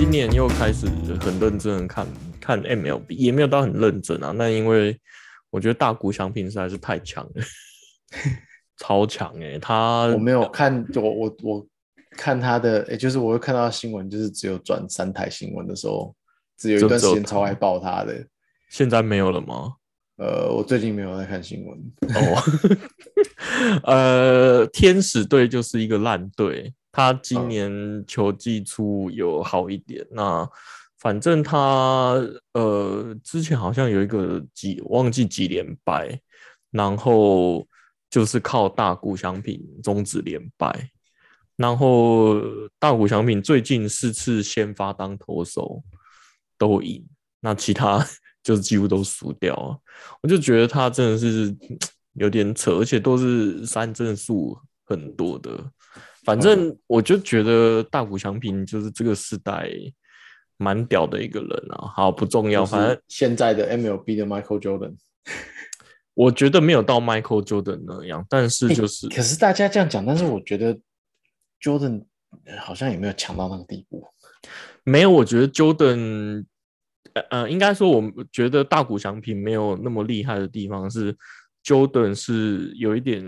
今年又开始很认真的看看 MLB，也没有到很认真啊。那因为我觉得大谷翔平实在是太强了，超强哎、他我没有看，我我我看他的，也就是我会看到新闻，就是只有转三台新闻的时候，只有一段时间超爱爆他的。现在没有了吗？呃，我最近没有在看新闻。哦，呃，天使队就是一个烂队，他今年球季初有好一点，那反正他呃之前好像有一个几忘记几连败，然后就是靠大谷翔平终止连败，然后大谷翔平最近四次先发当投手都赢，那其他 就是几乎都输掉了。我就觉得他真的是 有点扯，而且都是三振数很多的。反正我就觉得大谷翔平就是这个时代蛮屌的一个人啊。好，不重要，反正现在的 MLB 的 Michael Jordan，我觉得没有到 Michael Jordan 那样，但是就是、可是大家这样讲，但是我觉得 Jordan 好像也没有强到那个地步。没有，我觉得 Jordan，呃呃，应该说，我觉得大谷翔平没有那么厉害的地方是，Jordan 是有一点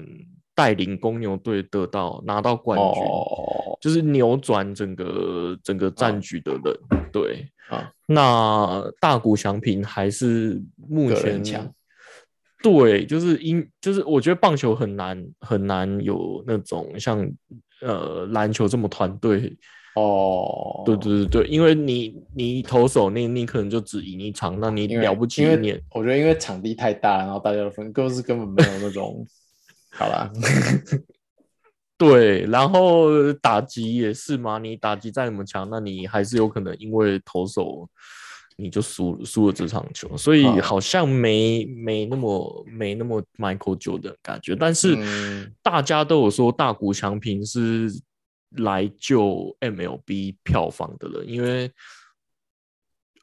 带领公牛队得到拿到冠军，哦，就是扭转整个整个战局的人。对，啊，那大谷翔平还是目前强。对，就是因就是我觉得棒球很难很难有那种像呃篮球这么团队。哦，对对对对，因为你你投手你你可能就只赢一场，那你了不起我觉得因为场地太大，然后大家的分各是根本没有那种，好啦，对，然后打击也是嘛，你打击再怎么强，那你还是有可能因为投手你就输输了这场球，所以啊好像没没那么没那么 Michael Jordan 的感觉，但是嗯。大家都有说大谷翔平是来救 MLB 票房的人，因为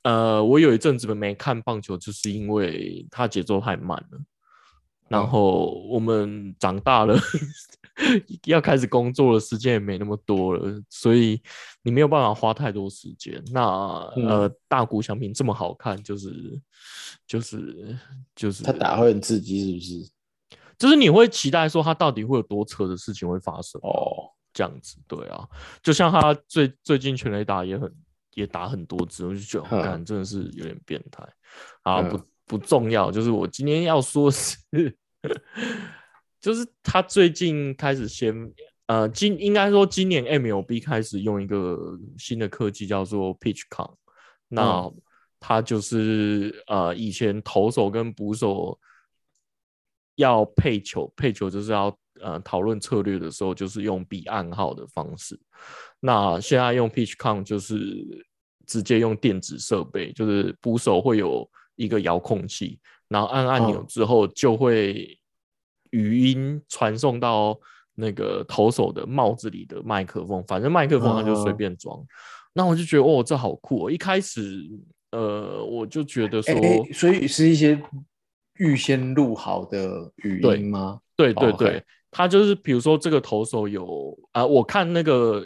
呃，我有一阵子没看棒球，就是因为它节奏太慢了。然嗯。后我们长大了，要开始工作了时间也没那么多了，所以你没有办法花太多时间。那、呃，大谷翔平这么好看，就是就是就是他打会很刺激，是不是？就是你会期待说他到底会有多扯的事情会发生哦，这样子，对啊，就像他最最近全垒打也很也打很多次，我就觉得，嗯。我感真的是有点变态。啊，嗯。不不重要，就是我今天要说的是，就是他最近开始先呃今应该说今年 MLB 开始用一个新的科技叫做 Pitch Count，那嗯它就是呃以前投手跟捕手要配球，配球就是要呃讨论策略的时候，就是用比暗号的方式。那现在用 Pitch Count 就是直接用电子设备，就是捕手会有一个遥控器，然后按按钮哦之后就会语音传送到那个投手的帽子里的麦克风，反正麦克风它就随嗯便装。那我就觉得哦，这好酷、哦！一开始呃，我就觉得说，所以是一些预先录好的语音吗？对对对，他就是比如说这个投手有啊、我看那个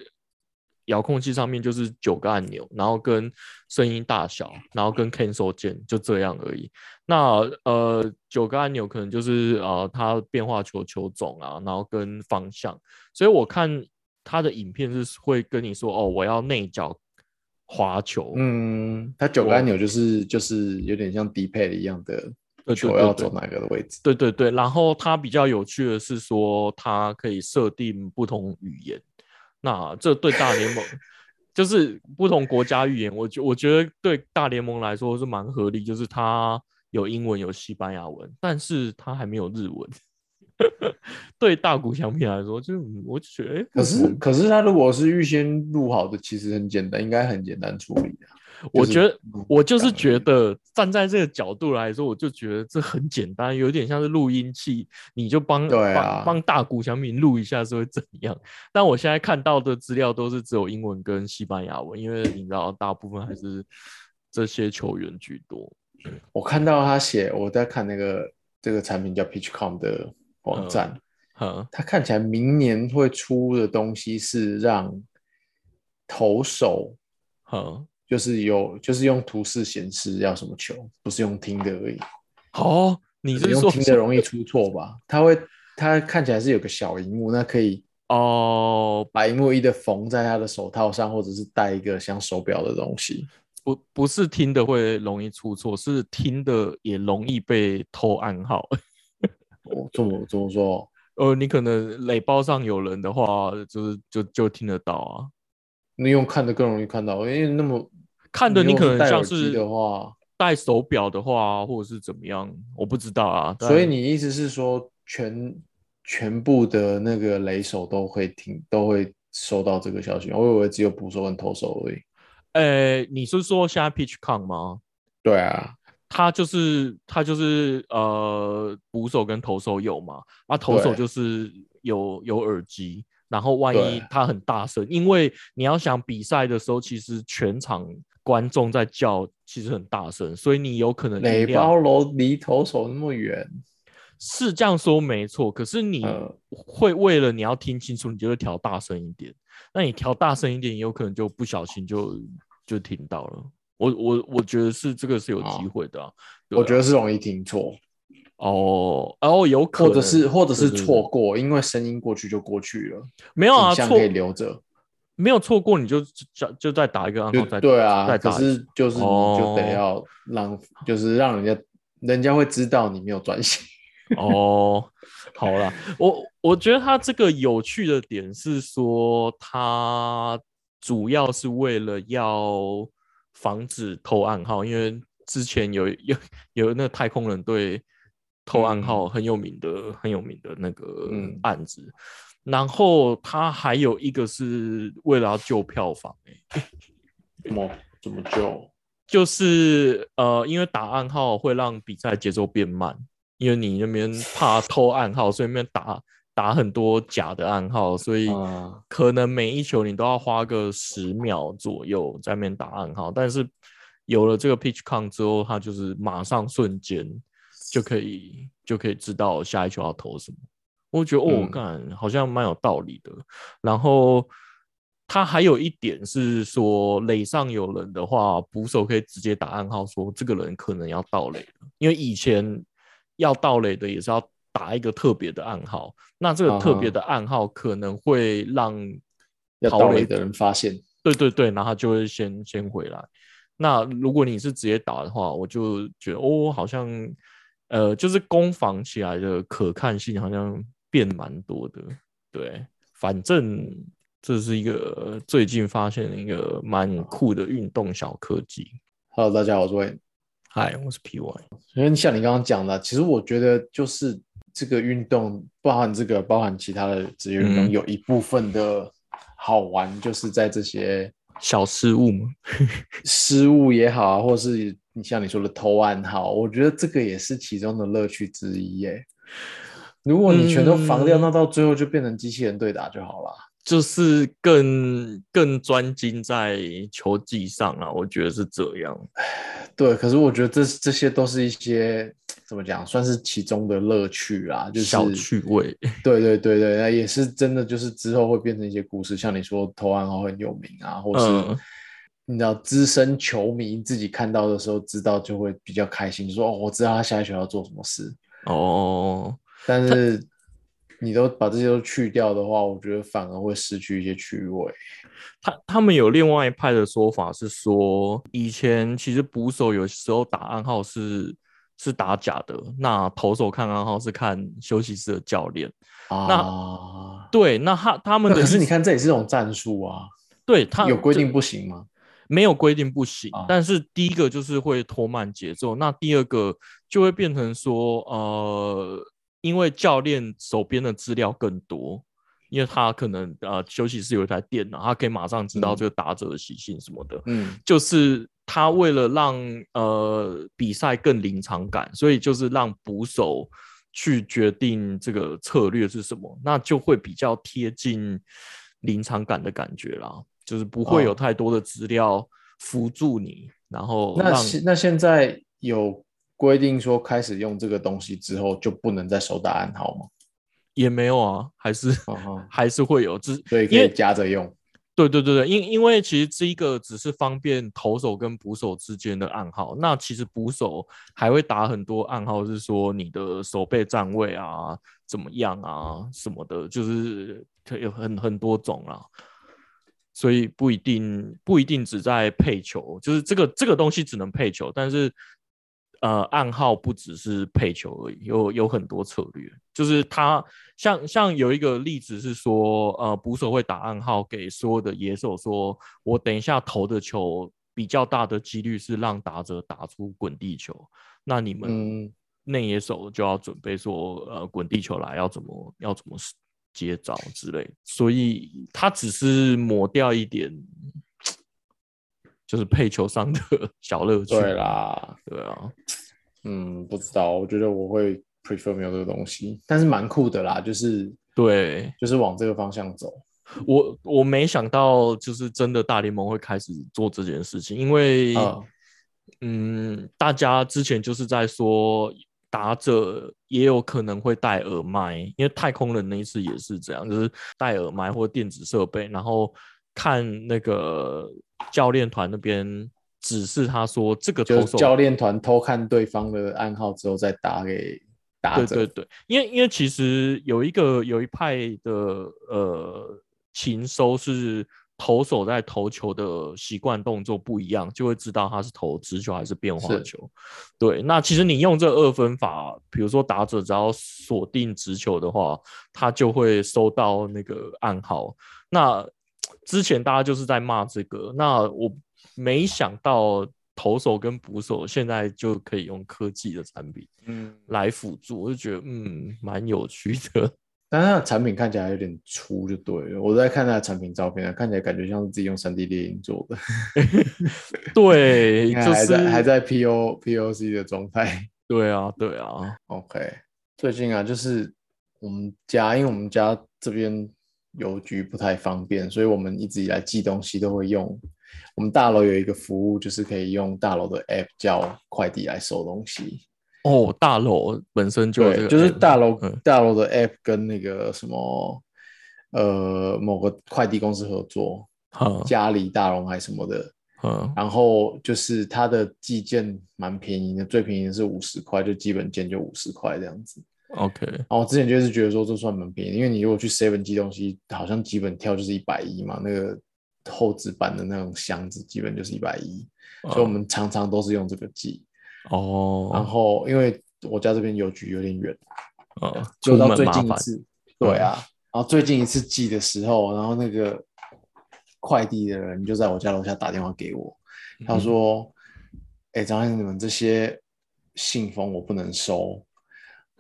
遥控器上面就是九个按钮，然后跟声音大小，然后跟 cancel 键就这样而已。那呃九个按钮可能就是呃它变化球球种啊，然后跟方向，所以我看他的影片是会跟你说哦，我要内角滑球，嗯，它九个按钮就是就是有点像低配的一样的球对对要走哪个的位置。对对对，然后它比较有趣的是说，它可以设定不同语言。那这对大联盟就是不同国家语言，我觉我觉得对大联盟来说是蛮合理，就是它有英文有西班牙文，但是它还没有日文。对大谷翔平来说，就是嗯我就觉得，哎，可是可是他如果是预先录好的，其实很简单，应该很简单处理的。就是我觉得我就是档觉得站在这个角度来说，我就觉得这很简单，有点像是录音器，你就帮帮帮大谷翔平录一下是会怎样？但我现在看到的资料都是只有英文跟西班牙文，因为你知道大部分还是这些球员居多。我看到他写，我在看那个这个产品叫 PitchCom 的网站，嗯，他看起来明年会出的东西是让投手呵，就是有就是用图示显示要什么球，不是用听的而已。哦，你是说用听的容易出错吧？它会它看起来是有个小荧幕，那可以哦，把荧幕一的缝在他的手套上，或者是戴一个像手表的东西。不不是听的会容易出错，是听的也容易被偷暗号。我怎么怎么说？呃，你可能垒包上有人的话，就是就就听得到啊。你用看的更容易看到，因为那么看的你可能像是的话，戴手表的话，或者是怎么样，我不知道啊。所以你意思是说，全全部的那个雷手都会听，都会收到这个消息？我以为只有捕手跟投手而已。呃，你是说现在 Pitch Con 吗？对啊。他就是他就是呃，捕手跟投手有嘛？啊，投手就是有有耳机，然后万一他很大声，因为你要想比赛的时候，其实全场观众在叫，其实很大声，所以你有可能垒包楼离投手那么远，是这样说没错。可是你会为了你要听清楚，你就会调大声一点。那你调大声一点，有可能就不小心就就听到了。我我我觉得是这个是有机会的，我觉得是容易听错。哦，哦有可能，或者是或者是错过，因为声音过去就过去了，没有啊，错可以留着，没有错过你就就就再打一个暗号再对啊，再打，可是就是就得要让就是让人家人家会知道你没有专心 哦。好了，我我觉得他这个有趣的点是说，他主要是为了要。防止偷暗号，因为之前有有有那个太空人队偷暗号很有名的很有名的那个案子，然后他还有一个是为了要救票房，哎，怎么怎么救？就是呃，因为打暗号会让比赛节奏变慢，因为你那边怕偷暗号，所以那边打。打很多假的暗号，所以可能每一球你都要花个十秒左右在面打暗号。但是有了这个 pitch count 之后，它就是马上瞬间就可以就可以知道下一球要投什么。我觉得哦，干好像蛮有道理的。然后他还有一点是说，垒上有人的话，捕手可以直接打暗号，说这个人可能要到垒了。因为以前要到垒的也是要。打一个特别的暗号，那这个特别的暗号可能会让逃垒的人发现，对对对，然后就会先先回来。那如果你是直接打的话，我就觉得哦，好像呃，就是攻防起来的可看性好像变蛮多的。对，反正这是一个最近发现的一个蛮酷的运动小科技。Hello，大家好，我是 Wayne，嗨，我是 PY。因为像你刚刚讲的，其实我觉得就是。这个运动包含这个，包含其他的职业运动，有一部分的好玩，就是在这些小失误嘛，失误也好啊，或是你像你说的偷暗号，我觉得这个也是其中的乐趣之一耶。如果你全都防掉，那到最后就变成机器人对打就好了。就是更更专精在球技上啊，我觉得是这样。对，可是我觉得这这些都是一些怎么讲，算是其中的乐趣啊，就是小趣味。对对对对，那也是真的，就是之后会变成一些故事，像你说投暗号很有名啊，或是你知道资深球迷自己看到的时候知道就会比较开心，说哦，我知道他下一球要做什么事哦，但是。你都把这些都去掉的话，我觉得反而会失去一些趣味。他他们有另外一派的说法是说，以前其实捕手有时候打暗号是是打假的，那投手看暗号是看休息室的教练啊。那对，那他他们的可是你看这也是种战术啊。对他有规定不行吗？没有规定不行，但是第一个就是会拖慢节奏，那第二个就会变成说呃。因为教练手边的资料更多，因为他可能呃休息室有一台电脑，他可以马上知道这个打者的习性什么的。嗯，就是他为了让呃比赛更临场感，所以就是让捕手去决定这个策略是什么，那就会比较贴近临场感的感觉啦，就是不会有太多的资料辅助你，然后那那现在有。规定说开始用这个东西之后就不能再手打暗号吗？也没有啊，还是还是会有，只所以可以夹着用。对对对对，因因为其实这一个只是方便投手跟捕手之间的暗号，那其实捕手还会打很多暗号，是说你的手背站位啊怎么样啊什么的，就是有很很多种啊，所以不一定不一定只在配球，就是这个这个东西只能配球，但是。呃，暗号不只是配球而已，有有很多策略。就是他像像有一个例子是说，呃，捕手会打暗号给所有的野手，说我等一下投的球比较大的几率是让打者打出滚地球，那你们内野手就要准备说，呃，滚地球来要怎么要怎么接招之类。所以他只是抹掉一点。就是配球上的 小乐趣。对啦，对啊，嗯，不知道，我觉得我会 prefer 没有这个东西，但是蛮酷的啦，就是对，就是往这个方向走。我我没想到，就是真的大联盟会开始做这件事情，因为嗯，大家之前就是在说打者也有可能会戴耳麦，因为太空人那一次也是这样，就是戴耳麦或电子设备，然后。看那个教练团那边指示他说，这个投手教练团偷看对方的暗号之后再打给打者。对对对，因为因为其实有一个有一派的呃禽收是投手在投球的习惯动作不一样，就会知道他是投直球还是变化球。对，那其实你用这二分法，比如说打者只要锁定直球的话，他就会收到那个暗号。那 之前大家就是在骂这个，那我没想到投手跟捕手现在就可以用科技的产品，嗯，来辅助，我就觉得嗯蛮有趣的。但是它的产品看起来有点粗，就对了。我在看它的产品照片，看起来感觉像是自己用三 D 猎鹰做的。对，还在还在 P O P O C 的状态。对啊，对啊。OK，最近啊，就是我们家，因为我们家这边。邮局不太方便，所以我们一直以来寄东西都会用。我们大楼有一个服务，就是可以用大楼的 App 叫快递来收东西。哦，大楼本身就对，就是大楼大楼的 App 跟那个什么呃某个快递公司合作，嘉里大龙还是什么的。嗯，然后就是它的寄件蛮便宜的，最便宜的是五十块，就基本件就五十块这样子。OK，然后我之前就是觉得说这算蛮便宜，因为你如果去 Seven 寄东西，好像基本跳就是一百一嘛，那个厚纸板的那种箱子基本就是一百一，所以我们常常都是用这个寄。哦，然后因为我家这边邮局有点远，啊，就到最近一次，对啊，然后最近一次寄的时候，然后那个快递的人就在我家楼下打电话给我，他说：“哎，张先生，你们这些信封我不能收。”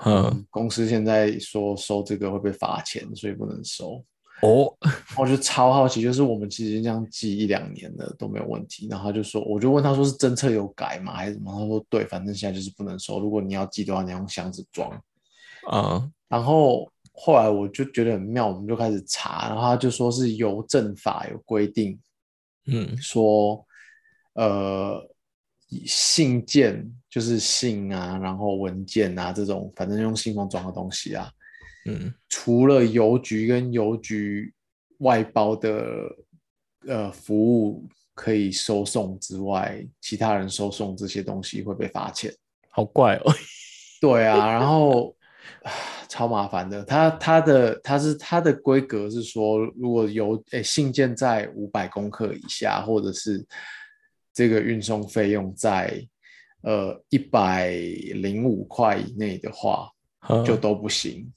嗯，公司现在说收这个会被罚钱，所以不能收。哦，我就超好奇，就是我们其实这样寄一两年了都没有问题。然后他就说，我就问他说是政策有改吗，还是什么？他说对，反正现在就是不能收。如果你要寄的话，你要用箱子装。啊，然后后来我就觉得很妙，我们就开始查，然后他就说是邮政法有规定，嗯，说呃。信件就是信啊，然后文件啊这种，反正用信封装的东西啊，嗯，除了邮局跟邮局外包的呃服务可以收送之外，其他人收送这些东西会被罚钱，好怪哦。对啊，然后超麻烦的，他他的他是他的规格是说，如果邮诶信件在五百公克以下，或者是。这个运送费用在呃一百零五块以内的话，就都不行，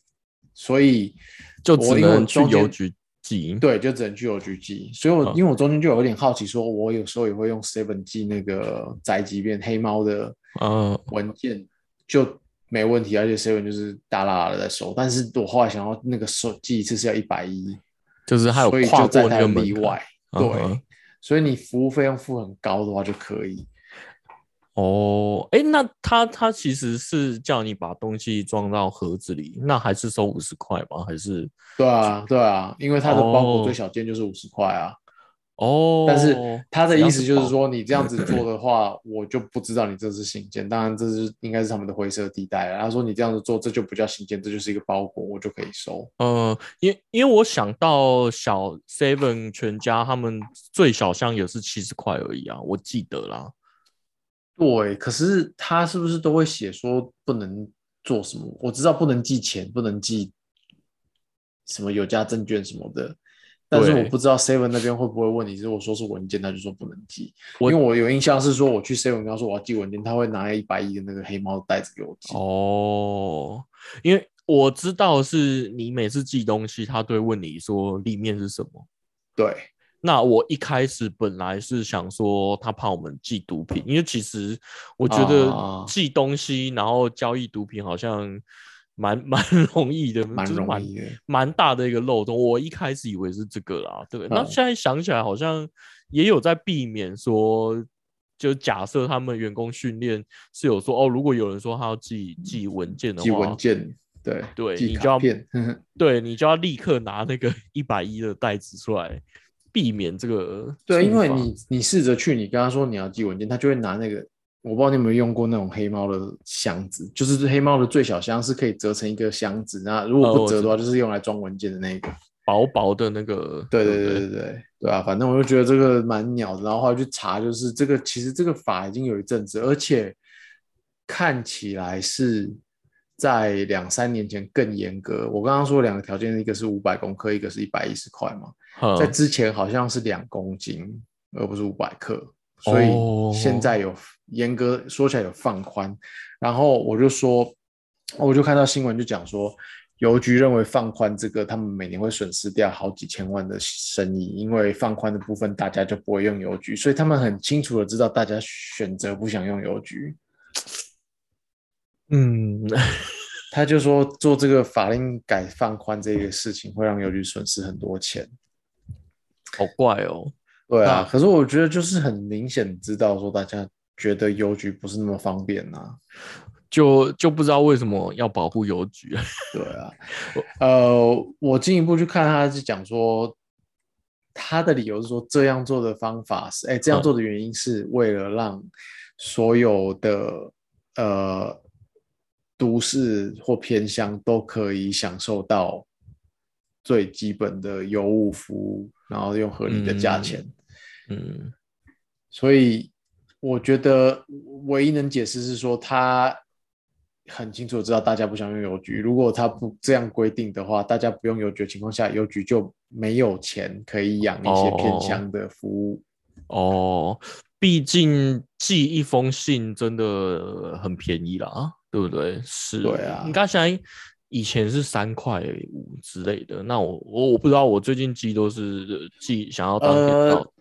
所以就只能去邮局寄。对，就只能去邮局寄。所以我因为我中间就有点好奇，说我有时候也会用 Seven 寄那个宅急便黑猫的文件，就没问题，而且 Seven 就是大啦啦的在收。但是我后来想要那个收寄一次是要一百一，就是还有跨过那个例外，对。所以你服务费用付很高的话就可以。哦，哎，那他他其实是叫你把东西装到盒子里，那还是收五十块吗？还是？对啊，对啊，因为他的包裹最小件就是五十块啊。哦，但是他的意思就是说，你这样子做的话，我就不知道你这是信件。当然，这是应该是他们的灰色地带了。他说你这样子做，这就不叫信件，这就是一个包裹，我就可以收。呃，因因为我想到小 Seven 全家他们最小箱也是七十块而已啊，我记得啦。对，可是他是不是都会写说不能做什么？我知道不能寄钱，不能寄什么有价证券什么的，但是我不知道 Seven 那边会不会问你，如果说是文件，他就说不能寄。我因为我有印象是说，我去 Seven 跟他说我要寄文件，他会拿一百亿的那个黑猫的袋子给我寄。哦，因为我知道是你每次寄东西，他都会问你说里面是什么。对，那我一开始本来是想说他怕我们寄毒品，因为其实我觉啊得寄东西然后交易毒品好像蛮 蛮容易的，蛮就是容易的。蛮大的一个漏洞。我一开始以为是这个啦，对。那嗯现在想起来，好像也有在避免说，就假设他们员工训练是有说，哦，如果有人说他要寄寄文件的寄话，文件，对对你就要 对你就要立刻拿那个 一百一的袋子出来，避免这个对，因为你你试着去，你跟他说你要寄文件，他就会拿那个，我不知道你有没有用过那种黑猫的箱子，就是黑猫的最小箱是可以折成一个箱子，那如果不折的话，就是用来装文件的那个。薄薄的那个，对对不对对对对对啊，反正我就觉得这个蛮鸟的，然后后来去查，就是这个其实这个法已经有一阵子，而且看起来是在两三年前更严格。我刚刚说两个条件，一个是五百公克，一个是一百一十块嘛，嗯在之前好像是两公斤，而不是五百克，所以哦现在有严格说起来有放宽。然后我就说，我就看到新闻就讲说，邮局认为放宽这个，他们每年会损失掉好几千万的生意，因为放宽的部分大家就不会用邮局，所以他们很清楚的知道大家选择不想用邮局。嗯，他就说做这个法令改放宽这个事情会让邮局损失很多钱。好怪哦。对啊，可是我觉得就是很明显知道说大家觉得邮局不是那么方便呐、就就不知道为什么要保护邮局。对啊，呃，我进一步去看，他是讲说他的理由是说这样做的方法是，哎，这样做的原因是为了让所有的呃都市或偏乡都可以享受到最基本的邮务服务，然后用合理的价钱。嗯，所以我觉得唯一能解释是说，他很清楚知道大家不想用邮局。如果他不这样规定的话，大家不用邮局的情况下，邮局就没有钱可以养一些偏乡的服务。哦，毕竟寄一封信真的很便宜啦，对不对？是，对啊你刚才以前是三块五之类的，那我我我不知道，我最近寄都是寄想要当天到呃，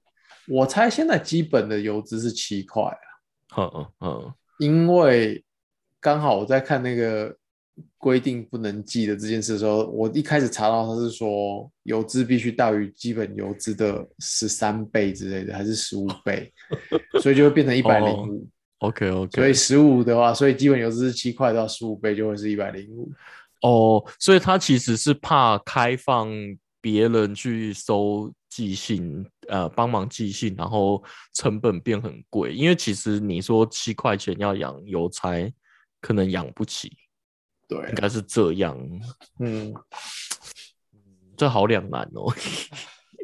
我猜现在基本的油资是七块啊，嗯嗯嗯，因为刚好我在看那个规定不能寄的这件事的时候，我一开始查到他是说油资必须大于基本油资的十三倍之类的，还是十五倍，所以就会变成一百零五。OK OK，所以十五的话，所以基本油资是七块到十五倍，就会是一百零五。哦，所以他其实是怕开放别人去收寄信，呃，帮忙寄信，然后成本变很贵。因为其实你说七块钱要养邮差，可能养不起，对应，该是这样。嗯，这好两难哦。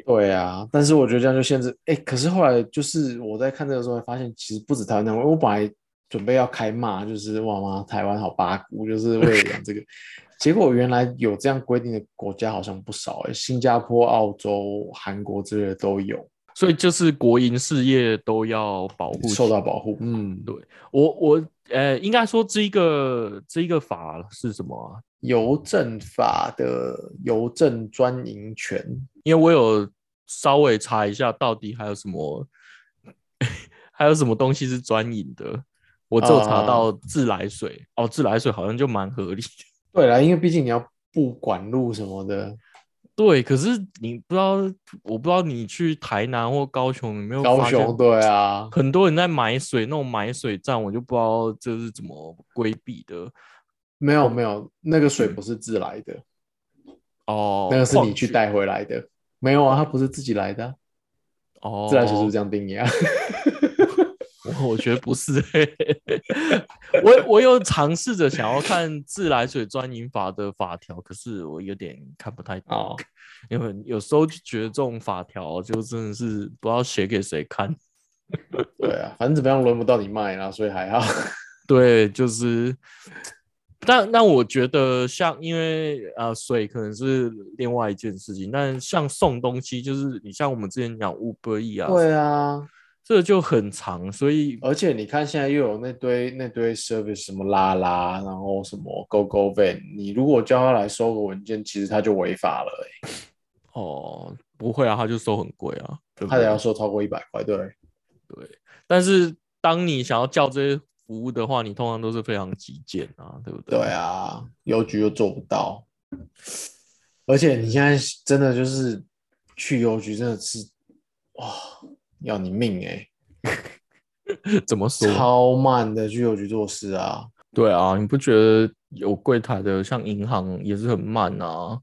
对啊。但是我觉得这样就限制，哎，可是后来就是我在看这个时候，发现其实不止台湾那样，我本来准备要开骂，就是哇妈，台湾好八股，就是为了养这个。结果原来有这样规定的国家好像不少，哎，新加坡、澳洲、韩国之类的都有所以就是国营事业都要保护受到保护。嗯，对我我呃，应该说这一个这一个法是什么啊？邮政法的邮政专营权，因为我有稍微查一下，到底还有什么 还有什么东西是专营的。我只有查啊到自来水、哦，自来水好像就蛮合理的。对啦，因为毕竟你要布管路什么的，对，可是你不知道，我不知道你去台南或高雄，有没有高雄对啊，很多人在买水，那种买水站，我就不知道这是怎么规避的。没有没有，那个水不是自来的，哦，那个是你去带回来的。没有啊，它不是自己来的啊、哦，自来水是不是这样定义啊？我我觉得不是、欸，我我有尝试着想要看自来水专营法的法条，可是我有点看不太懂，哦，因为有时候就觉得这种法条就真的是不知道写给谁看。对啊，反正怎么样轮不到你卖啦，所以还好。对，就是，但但我觉得像，因为呃，水可能是另外一件事情，但像送东西，就是你像我们之前讲 Uber E 啊，对啊，这就很长，所以而且你看现在又有那堆那堆 service 什么拉拉，然后什么 Go Go Van，你如果叫他来收个文件，其实他就违法了、欸，哦，不会啊，他就收很贵啊，他得？要收超过一百块，对。但是当你想要叫这些服务的话，你通常都是非常极简啊，对不对？对啊，邮局又做不到，而且你现在真的就是去邮局真的是哇，要你命哎、怎么说？超慢的去邮局做事啊。对啊，你不觉得有柜台的像银行也是很慢啊？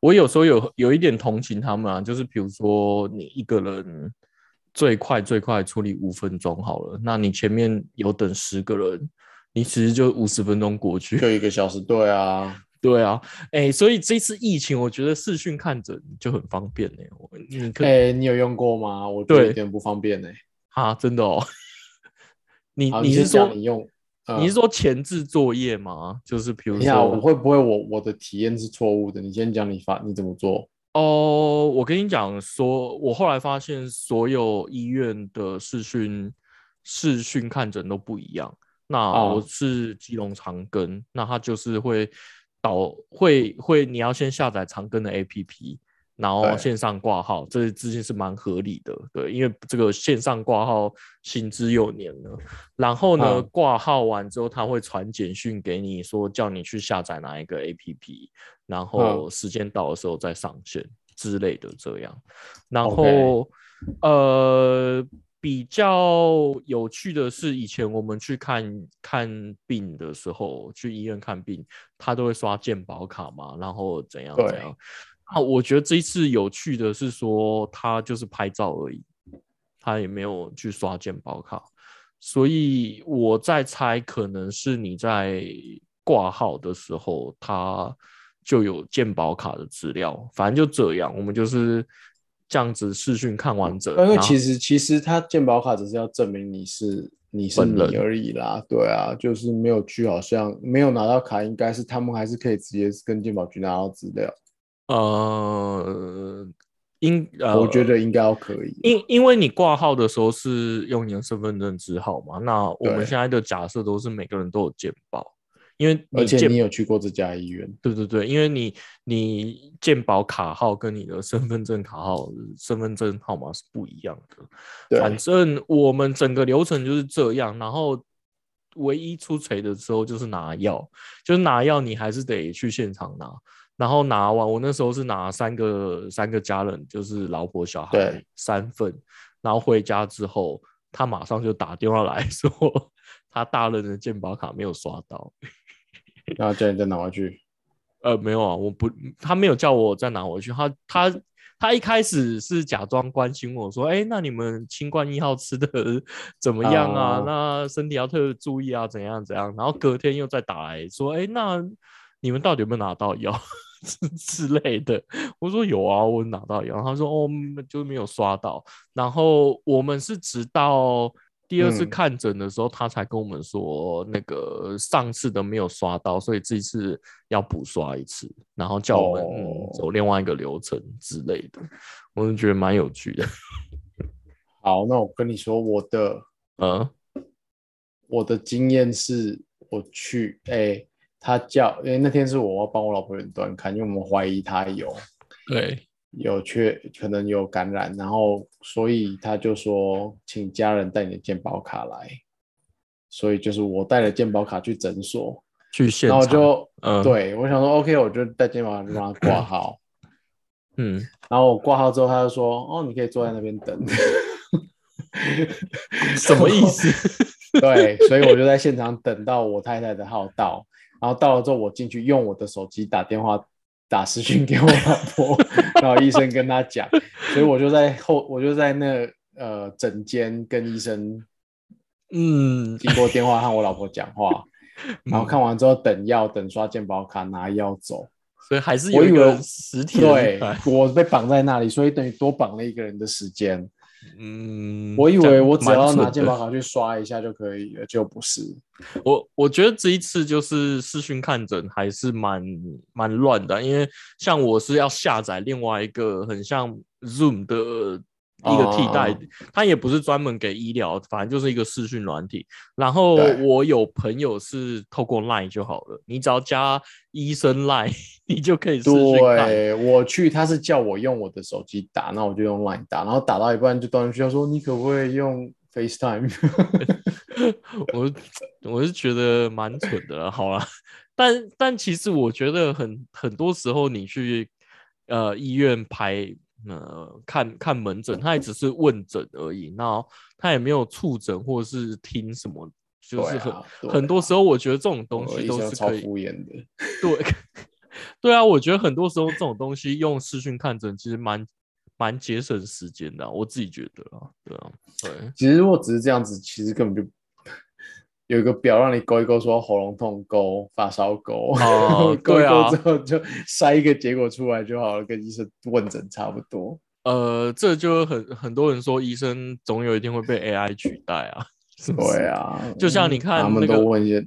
我有时候有有一点同情他们啊，就是比如说你一个人最快最快处理五分钟好了，那你前面有等十个人，你其实就五十分钟过去。就一个小时，对啊，对啊，哎、所以这次疫情，我觉得视讯看诊就很方便呢、我你可以、哎、你有用过吗？我觉得对有点不方便呢、啊，真的哦。你，你是说你用，呃你是说前置作业吗？就是比如说，我说会不会我我的体验是错误的？你先讲你发你怎么做？哦，我跟你讲说，我后来发现所有医院的视讯视讯看诊都不一样。那哦我是基隆长庚，那他就是会导会会你要先下载长庚的 APP，然后对线上挂号，这资讯是蛮合理的，对，因为这个线上挂号行之有年了。然后呢，嗯挂号完之后，他会传简讯给你说，叫你去下载哪一个 APP，然后时间到的时候再上线之类的这样。然后呃，比较有趣的是，以前我们去看看病的时候，去医院看病，他都会刷健保卡嘛，然后怎样怎样。啊，我觉得这一次有趣的是说，他就是拍照而已，他也没有去刷健保卡，所以我在猜，可能是你在挂号的时候，他就有健保卡的资料，反正就这样，我们就是这样子视讯看完整，因为其实其实他健保卡只是要证明你是你是你而已啦，对啊，就是没有去，好像没有拿到卡，应该是他们还是可以直接跟健保局拿到资料，呃，应呃，我觉得应该要可以。因因为你挂号的时候是用你的身份证字号嘛，那我们现在的假设都是每个人都有健保，因为而且你有去过这家医院，对对对，因为你你健保卡号跟你的身份证卡号、身份证号码是不一样的。对，反正我们整个流程就是这样，然后唯一出锤的时候就是拿药，就是拿药你还是得去现场拿，然后拿完我那时候是拿三个三个家人，就是老婆小孩三份，然后回家之后他马上就打电话来 说他大人的健保卡没有刷到。然后叫你再拿回去。呃，没有啊，我不，他没有叫我再拿回去。他他他一开始是假装关心我说，哎、那你们清冠一号吃的 怎么样啊？哦那身体要特别注意啊，怎样怎样。然后隔天又再打来说，哎、那你们到底有没有拿到药 之之类的？我说有啊，我拿到药。他说哦，嗯就是没有刷到。然后我们是直到。第二次嗯。看诊的时候，他才跟我们说，那个上次的没有刷到，所以这一次要补刷一次，然后叫我们、走另外一个流程之类的，我就觉得蛮有趣的。好，那我跟你说，我的 嗯，我的经验是，我去，哎、他叫，因为那天是我要帮我老婆远端看，因为我们怀疑他有对，有确可能有感染，然后所以他就说，请家人带你的健保卡来，所以就是我带了健保卡去诊所，去现然后就、嗯对我想说，OK，我就带健保卡去帮他挂号，嗯，然后我挂号之后，他就说，哦，你可以坐在那边等。什么意思？对，所以我就在现场等到我太太的号到，然后到了之后，我进去用我的手机打电话打私讯给我老婆，然后医生跟他讲，所以我就在后，我就在那呃诊间跟医生，嗯，经过电话和我老婆讲话，然后看完之后等药，等刷健保卡拿药走。所以还是有一个实体。对，我被绑在那里，所以等于多绑了一个人的时间。嗯，我以为我只要拿健保卡去刷一下就可以了，就不是。我我觉得这一次就是视讯看诊还是蛮蛮乱的，因为像我是要下载另外一个很像 Zoom 的。一个替代，它也不是专门给医疗，反正就是一个视讯软体。然后我有朋友是透过 Line 就好了，你只要加医生 Line，你就可以视讯对，我去，他是叫我用我的手机打，那我就用 Line 打，然后打到一半就断然需要说，你可不可以用 FaceTime？我我是觉得蛮蠢的，好了，但但其实我觉得很很多时候你去呃医院排。呃，看看门诊，他也只是问诊而已，那他也没有触诊或者是听什么，就是很很多时候，我觉得这种东西都是可以敷衍的。对，对啊，我觉得很多时候这种东西用视讯看诊，其实蛮蛮节省时间的，我自己觉得啊，对啊，对。其实如果只是这样子，其实根本就。有一个表让你勾一勾，说喉咙痛勾、发烧勾，勾一勾之后就筛一个结果出来就好了，跟医生问诊差不多。呃，这就很很多人说医生总有一天会被 AI 取代啊，对啊，就像你看，他们都问一些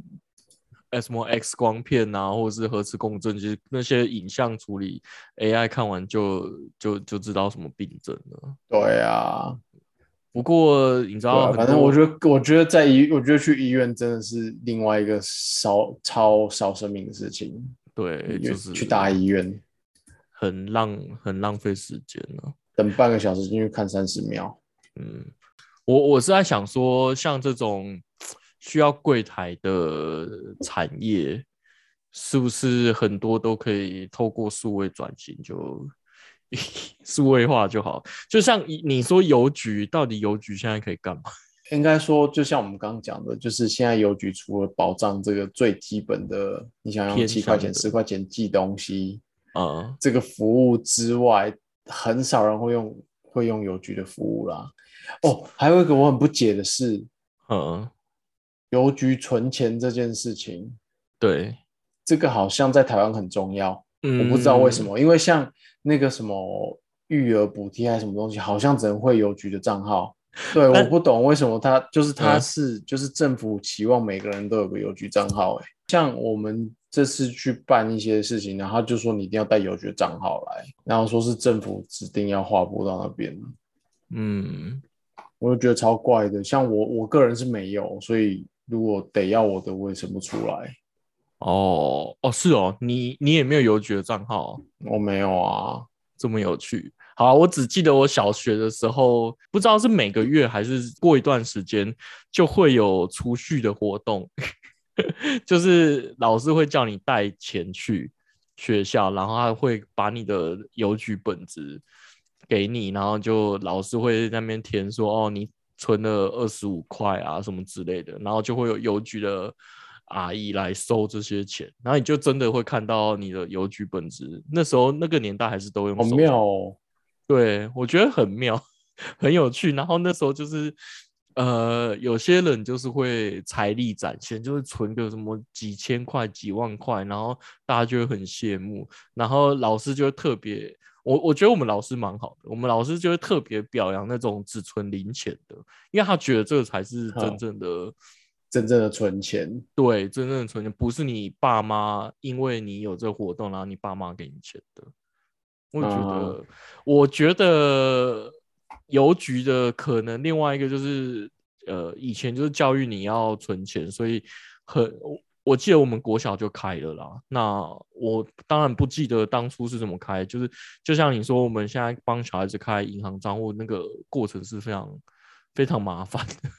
什么 X 光片啊，或者是核磁共振，其实那些影像处理 AI 看完就就就知道什么病症了。对啊。不过你知道，反正我觉得，我觉得在医，我觉得去医院真的是另外一个烧超烧生命的事情。对，就是去大医院，很浪，很浪费时间了。等半个小时进去看三十秒。嗯，我我是在想说，像这种需要柜台的产业，是不是很多都可以透过数位转型就？数位化就好，就像你说邮局，到底邮局现在可以干嘛？应该说，就像我们刚刚讲的，就是现在邮局除了保障这个最基本的，你想用七块钱、十块钱寄东西啊，这个服务之外，很少人会用会用邮局的服务啦。哦，还有一个我很不解的是，嗯，邮局存钱这件事情，对，这个好像在台湾很重要，我不知道为什么，因为像。那个什么育儿补贴还是什么东西，好像只能会邮局的账号。对，我不懂为什么他就是他是就是政府期望每个人都有个邮局账号。哎，像我们这次去办一些事情，然后就说你一定要带邮局账号来，然后说是政府指定要划拨到那边。嗯，我就觉得超怪的。像我我个人是没有，所以如果得要我的，我也生不出来。哦哦是哦，你你也没有邮局的账号，我没有啊，这么有趣。好，我只记得我小学的时候，不知道是每个月还是过一段时间就会有储蓄的活动，就是老师会叫你带钱去学校，然后他会把你的邮局本子给你，然后就老师会在那边填说，哦，你存了二十五块啊什么之类的，然后就会有邮局的。阿姨来收这些钱，然后你就真的会看到你的邮局本子。那时候那个年代还是都用。好妙哦！对，我觉得很妙，很有趣。然后那时候就是，呃，有些人就是会财力展现，就是存个什么几千块、几万块，然后大家就会很羡慕。然后老师就会特别，我我觉得我们老师蛮好的，我们老师就会特别表扬那种只存零钱的，因为他觉得这个才是真正的。真正的存钱，对，真正的存钱不是你爸妈，因为你有这个活动，然后你爸妈给你钱的。我觉得，我觉得邮局的可能另外一个就是，呃，以前就是教育你要存钱，所以很，我记得我们国小就开了啦。那我当然不记得当初是怎么开，就是就像你说，我们现在帮小孩子开银行账户，那个过程是非常非常麻烦的。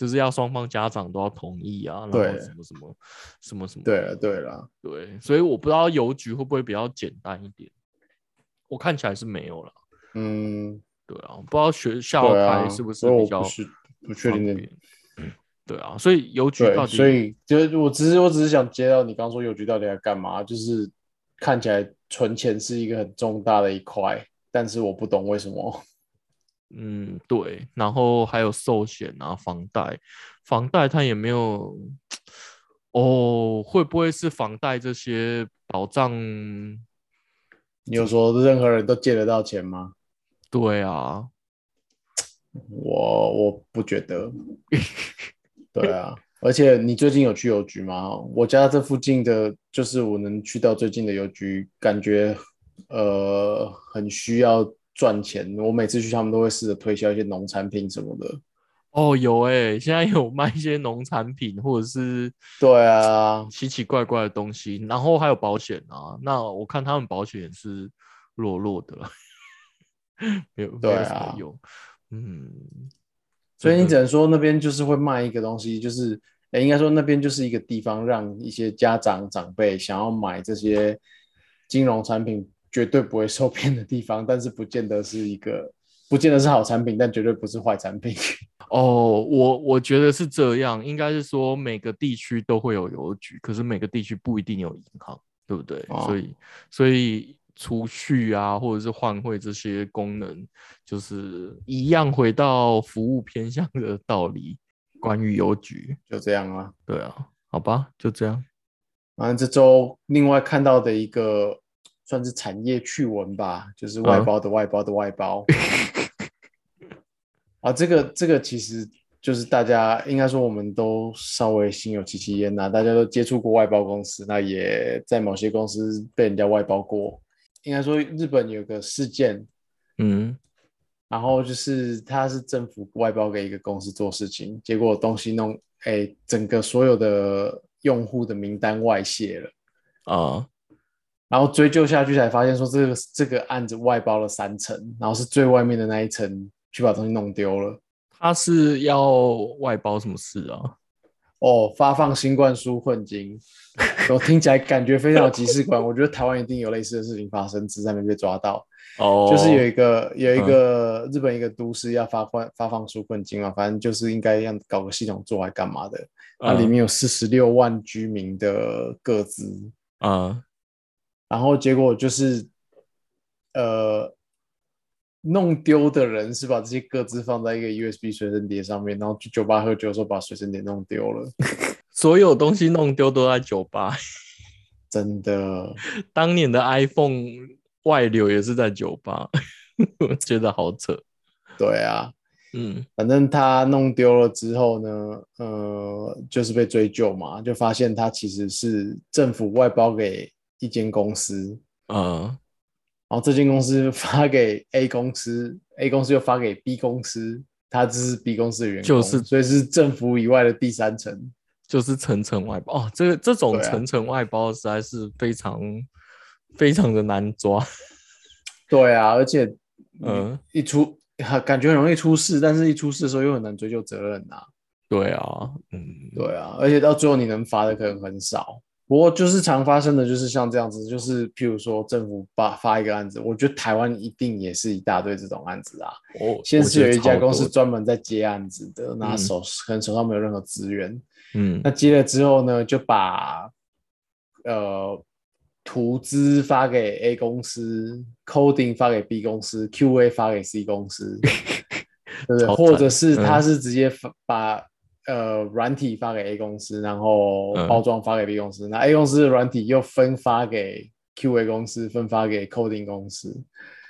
就是要双方家长都要同意啊，然后什么什么什么什么。对了对了，对，所以我不知道邮局会不会比较简单一点。我看起来是没有了。嗯，对啊，不知道学校开是不是比较不确定的。对啊，所以邮局到底，所以就是我只是我只是想接到你刚刚说邮局到底在干嘛，就是看起来存钱是一个很重大的一块，但是我不懂为什么。嗯，对，然后还有寿险啊，房贷，房贷它也没有，哦，会不会是房贷这些保障？你有说任何人都借得到钱吗？对啊，我我不觉得。对啊，而且你最近有去邮局吗？我家这附近的，就是我能去到最近的邮局，感觉呃很需要。赚钱，我每次去，他们都会试着推销一些农产品什么的。哦，有哎，现在有卖一些农产品，或者是对啊，奇奇怪怪的东西，然后还有保险啊。那我看他们保险是弱弱的，没有对啊，有嗯，所以你只能说那边就是会卖一个东西，就是哎，应该说那边就是一个地方，让一些家长长辈想要买这些金融产品。绝对不会受骗的地方，但是不见得是一个，不见得是好产品，但绝对不是坏产品。哦，我我觉得是这样，应该是说每个地区都会有邮局，可是每个地区不一定有银行，对不对？所以所以储蓄啊，或者是换汇这些功能，就是一样回到服务偏向的道理。关于邮局，就这样啊。对啊，好吧，就这样。反正这周另外看到的一个。算是产业趣闻吧，就是外包的外包的外包。啊，这个这个其实就是大家应该说我们都稍微心有戚戚焉呐，大家都接触过外包公司，那也在某些公司被人家外包过。应该说日本有个事件，嗯，然后就是他是政府外包给一个公司做事情，结果东西弄，哎，整个所有的用户的名单外泄了啊。然后追究下去才发现，说这个这个案子外包了三层，然后是最外面的那一层去把东西弄丢了。他是要外包什么事啊？哦，发放新冠纾困金，我听起来感觉非常有即视感。我觉得台湾一定有类似的事情发生，只是还没被抓到。哦，就是有一个有一个日本一个都市要发放发放纾困金嘛，反正就是应该要搞个系统做来干嘛的？它里面有四十六万居民的个资啊。然后结果就是，呃，弄丢的人是把这些各自放在一个 USB 随身碟上面，然后去酒吧喝酒的时候把随身碟弄丢了。所有东西弄丢都在酒吧，真的。当年的 iPhone 外流也是在酒吧，我觉得好扯。对啊，嗯，反正他弄丢了之后呢，呃，就是被追究嘛，就发现他其实是政府外包给。一间公司，嗯，然后这间公司 发给 A 公司，A 公司又发给 B 公司，他只是 B 公司的员工，就是所以是政府以外的第三层，就是层层外包哦。这个这种层层外包实在是非常非常的难抓。对啊，而且嗯，一出感觉很容易出事，但是一出事的时候又很难追究责任呐。对啊，嗯，对啊，而且到最后你能罚的可能很少。不过就是常发生的就是像这样子，就是譬如说政府发发一个案子，我觉得台湾一定也是一大堆这种案子啊。哦，先是有一家公司专门在接案子的，那手可能手上没有任何资源。嗯，那接了之后呢，就把呃图资发给 A 公司，coding 发给 B 公司，QA 发给 C 公司，对不对？或者是他是直接发把。呃，软体发给 A 公司，然后包装发给 B 公司，那 A 公司的软体又分发给 QA 公司，分发给 coding 公司，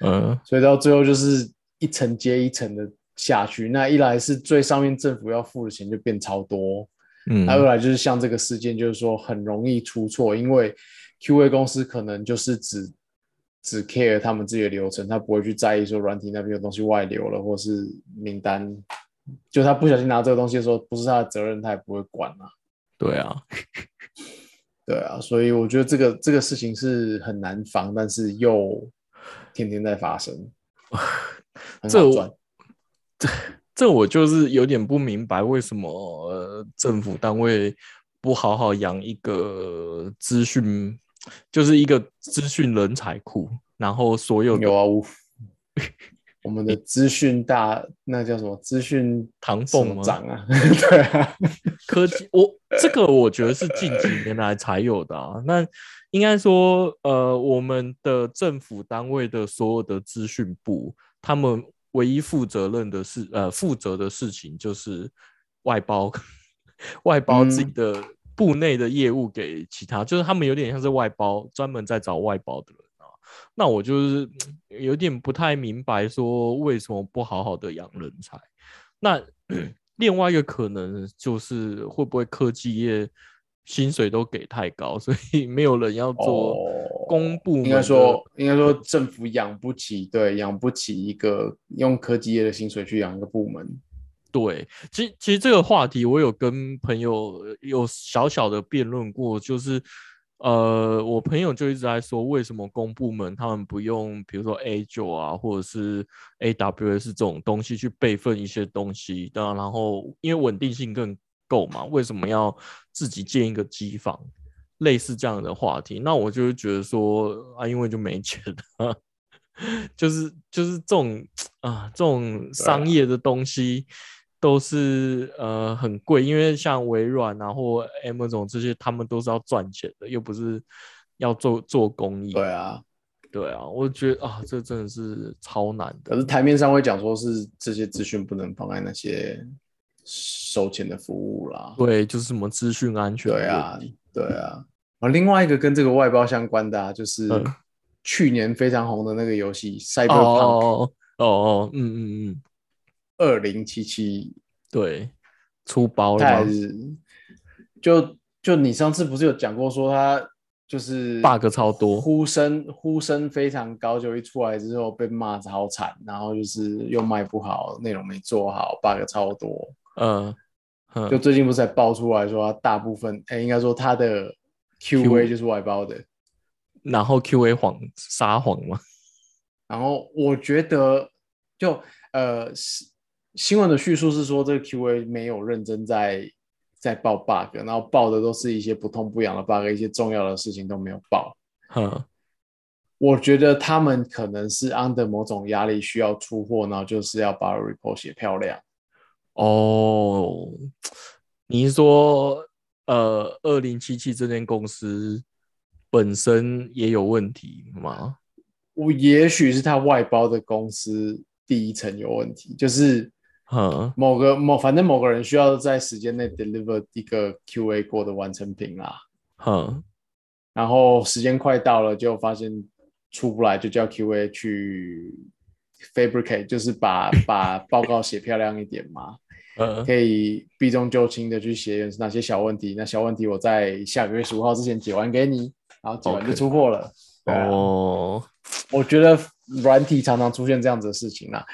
嗯，所以到最后就是一层接一层的下去。那一来是最上面政府要付的钱就变超多，嗯，那二来就是像这个事件，就是说很容易出错，因为 QA 公司可能就是只只 care 他们自己的流程，他不会去在意说软体那边有东西外流了，或是名单。就他不小心拿这个东西的时候，不是他的责任，他也不会管啊。对啊，对啊，所以我觉得这个这个事情是很难防，但是又天天在发生。这这这我就是有点不明白，为什么政府单位不好好养一个资讯，就是一个资讯人才库，然后所有有啊。我们的资讯大，那叫什么？资讯唐凤吗？长啊，对啊，科技，我这个我觉得是近几年来才有的啊。那应该说，呃，我们的政府单位的所有的资讯部，他们唯一负责任的事，呃，负责的事情就是外包，外包自己的部内的业务给其他，就是他们有点像是外包，专门在找外包的人啊。那我就是 有点不太明白，说为什么不好好的养人才？那 另外一个可能就是会不会科技业薪水都给太高，所以没有人要做公部门？应该说，应该说政府养不起，对，养不起一个用科技业的薪水去养一个部门。对，其实其实这个话题我有跟朋友有小小的辩论过，就是呃，我朋友就一直在说，为什么公部门他们不用，比如说 A 九啊，或者是 AWS 这种东西去备份一些东西，然后因为稳定性更够嘛，为什么要自己建一个机房？类似这样的话题，那我就觉得说啊，因为就没钱了，就是就是这种啊，这种商业的东西。都是呃很贵，因为像微软啊或 Amazon 这些，他们都是要赚钱的，又不是要做做公益。对啊，对啊，我觉得啊，这真的是超难的。可是台面上会讲说是这些资讯不能放在那些收钱的服务啦。对，就是什么资讯安全。对啊，对啊。啊，另外一个跟这个外包相关的啊，就是去年非常红的那个游戏《Cyberpunk》。哦哦，嗯嗯嗯。二零七七，对，出包了吗？就就你上次不是有讲过，说他就是 bug 超多，呼声呼声非常高，就一出来之后被骂超惨，然后就是又卖不好，内容没做好，bug 超多。嗯，就最近不是才爆出来说，大部分哎，应该说他的 QA 就是外包的，然后 QA 谎撒谎吗？然后我觉得就呃是。新闻的叙述是说，这个 QA 没有认真在在报 bug，然后报的都是一些不痛不痒的 bug，一些重要的事情都没有报。哼，我觉得他们可能是 under 某种压力需要出货，然后就是要把 report 写漂亮。哦，你是说，呃，二零七七这间公司本身也有问题吗？我也许是他外包的公司第一层有问题，就是。嗯，某个某反正某个人需要在时间内 deliver 一个 QA 过的完成品啦。嗯，然后时间快到了，就发现出不来，就叫 QA 去 fabricate，就是把 把报告写漂亮一点嘛。嗯，可以避重就轻的去写哪些小问题，那小问题我在下个月十五号之前解完给你，然后解完就出货了。哦，我觉得软体常常出现这样子的事情啦。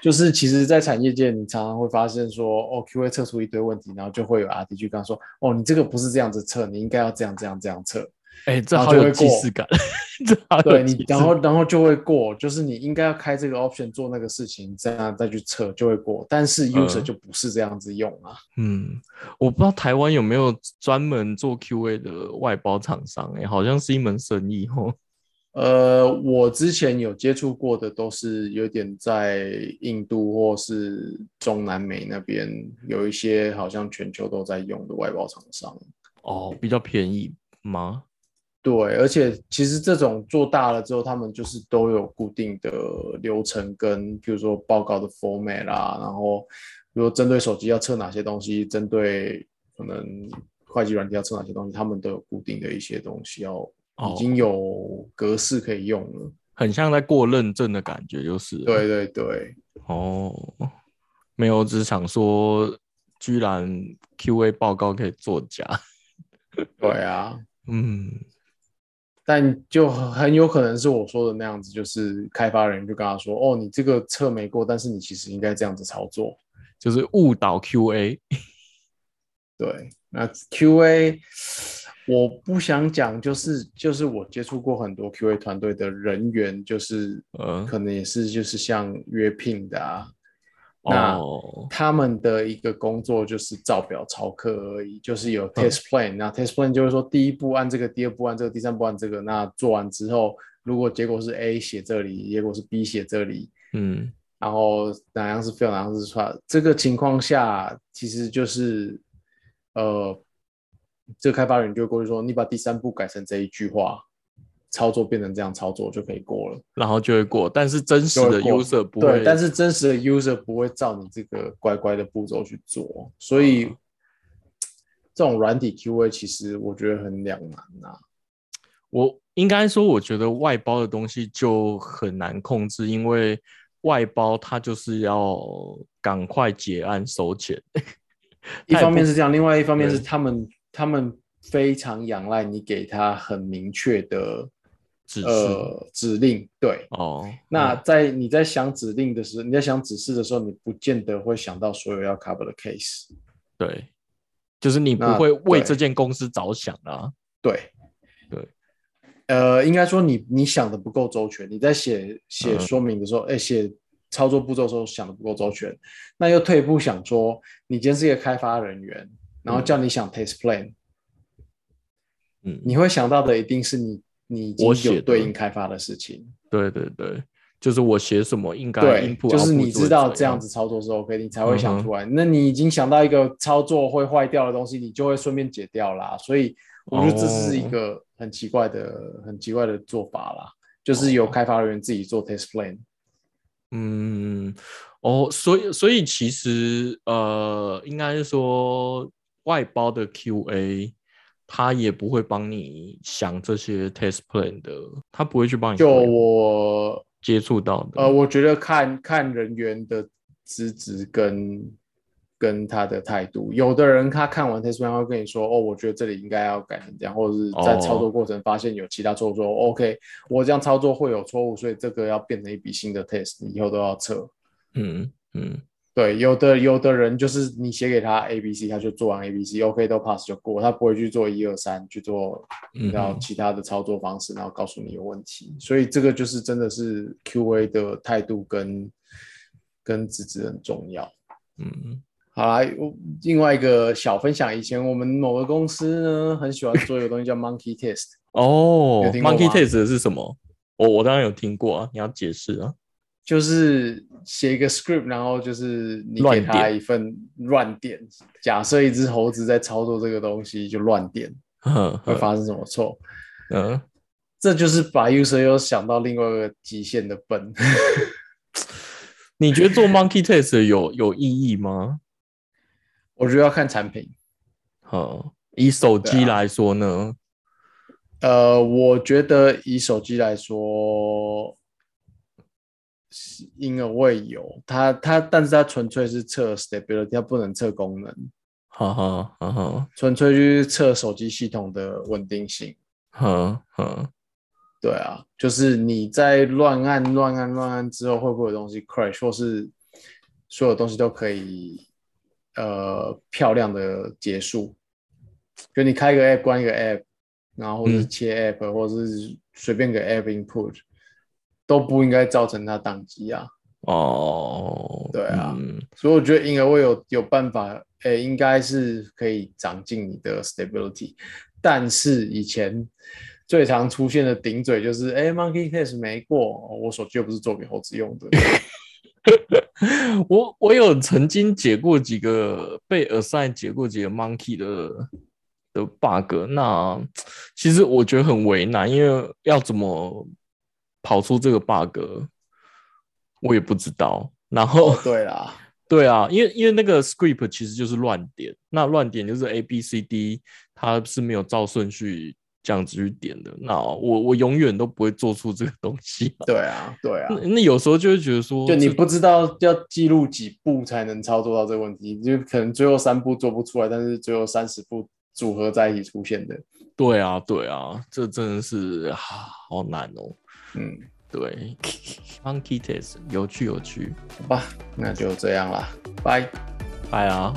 就是其实，在产业界，你常常会发现说，哦，QA 测出一堆问题，然后就会有 RD 去跟他说，哦，你这个不是这样子测，你应该要这样这样这样测。哎，这好有既视感。对你，然后然后就会过，就是你应该要开这个 option 做那个事情，这样再去测就会过。但是 user 就不是这样子用啊。嗯，我不知道台湾有没有专门做 QA 的外包厂商，哎，好像是一门生意哦。呃，我之前有接触过的都是有点在印度或是中南美那边有一些好像全球都在用的外包厂商哦，比较便宜吗？对，而且其实这种做大了之后，他们就是都有固定的流程跟，比如说报告的 format 啦，然后比如针对手机要测哪些东西，针对可能会计软件要测哪些东西，他们都有固定的一些东西要。已经有格式可以用了，很像在过认证的感觉，就是。对对对，哦，没有，只是想说，居然 QA 报告可以作假。对啊，嗯，但就很有可能是我说的那样子，就是开发人就跟他说：“哦，你这个测没过，但是你其实应该这样子操作，就是误导 QA。”对，那 QA。我不想讲，就是就是我接触过很多 QA 团队的人员，就是呃，可能也是就是像约聘的啊，那他们的一个工作就是照表操课而已，就是有 test plan，那 test plan 就是说第一步按这个，第二步按这个，第三步按这个，那做完之后，如果结果是 A 写这里，结果是 B 写这里，嗯，然后哪样是 fail，哪样是 try，这个情况下其实就是呃。这个开发人就过去说：“你把第三步改成这一句话，操作变成这样操作就可以过了，然后就会过。但是真实的 user 不会，但是真实的 user 不会照你这个乖乖的步骤去做，所以这种软体 QA 其实我觉得很两难呐。我应该说，我觉得外包的东西就很难控制，因为外包它就是要赶快结案收钱。一方面是这样，另外一方面是他们他们非常仰赖你给他很明确的指呃指令，对哦。那在你在想指令的时候，你在想指示的时候，你不见得会想到所有要 cover 的 case。对，就是你不会为这件公司着想啊。对对，呃，应该说你你想的不够周全。你在写写说明的时候，哎，写。操作步骤的时候想的不够周全，那又退一步想说，你今天是一个开发人员，然后叫你想 test plan，嗯，你会想到的一定是你你已经有对应开发的事情。对对对，就是我写什么应该对，就是你知道这样子操作是 OK，你才会想出来。那你已经想到一个操作会坏掉的东西，你就会顺便解掉啦。所以我觉得这是一个很奇怪的、很奇怪的做法啦，就是有开发人员自己做 test plan。嗯，哦，所以所以其实呃，应该是说外包的 QA，他也不会帮你想这些 test plan 的，他不会去帮你。就我接触到的，呃，我觉得看看人员的资质跟跟他的态度，有的人他看完 test plan 会跟你说，哦，我觉得这里应该要改成这样，或者是在操作过程发现有其他错误，说 OK，我这样操作会有错误，所以这个要变成一笔新的 test，以后都要测。嗯嗯，对，有的有的人就是你写给他 A B C，他就做完 A B C，OK 都 pass 就过，他不会去做一二三去做，然后其他的操作方式，然后告诉你有问题。所以这个就是真的是 Q A 的态度跟跟资质很重要。嗯，好啦，另外一个小分享，以前我们某个公司呢很喜欢做一个东西叫 Monkey Test。哦，Monkey Test 是什么？我我当然有听过啊，你要解释啊。就是写一个 script，然后就是你给他一份乱点，假设一只猴子在操作这个东西就乱点，会发生什么错？嗯，这就是把 user 又想到另外一个极限的笨。你觉得做 monkey test 有有意义吗？我觉得要看产品。好，以手机来说呢？呃，我觉得以手机来说。因而未有它，它，但是它纯粹是测 stability，它不能测功能，哈哈哈哈，纯粹就是测手机系统的稳定性，哈哈，对啊，就是你在乱按、乱按、乱按之后，会不会有东西 crash，或是所有东西都可以呃漂亮的结束？就你开一个 app，关一个 app，然后或是切 app，或者是随便个 app input。都不应该造成他宕机啊！哦，对啊，所以我觉得婴儿会有有办法，诶，应该是可以长进你的 stability。但是以前最常出现的顶嘴就是，哎，monkey test 没过，我手机又不是做给猴子用的。我我有曾经解过几个被 assign 解过几个 monkey 的的 bug，那其实我觉得很为难，因为要怎么？跑出这个 bug，我也不知道。然后，对啦，对啊，因为因为那个 script 其实就是乱点，那乱点就是 A B C D，它是没有照顺序这样子去点的。那我我永远都不会做出这个东西。对啊，对啊。那有时候就会觉得说，就你不知道要记录几步才能操作到这个问题，就可能最后三步做不出来，但是最后三十步组合在一起出现的。对啊，对啊，这真的是好难哦。嗯，对，Monkey Test 有趣有趣，好吧，那就这样啦，拜。拜啊。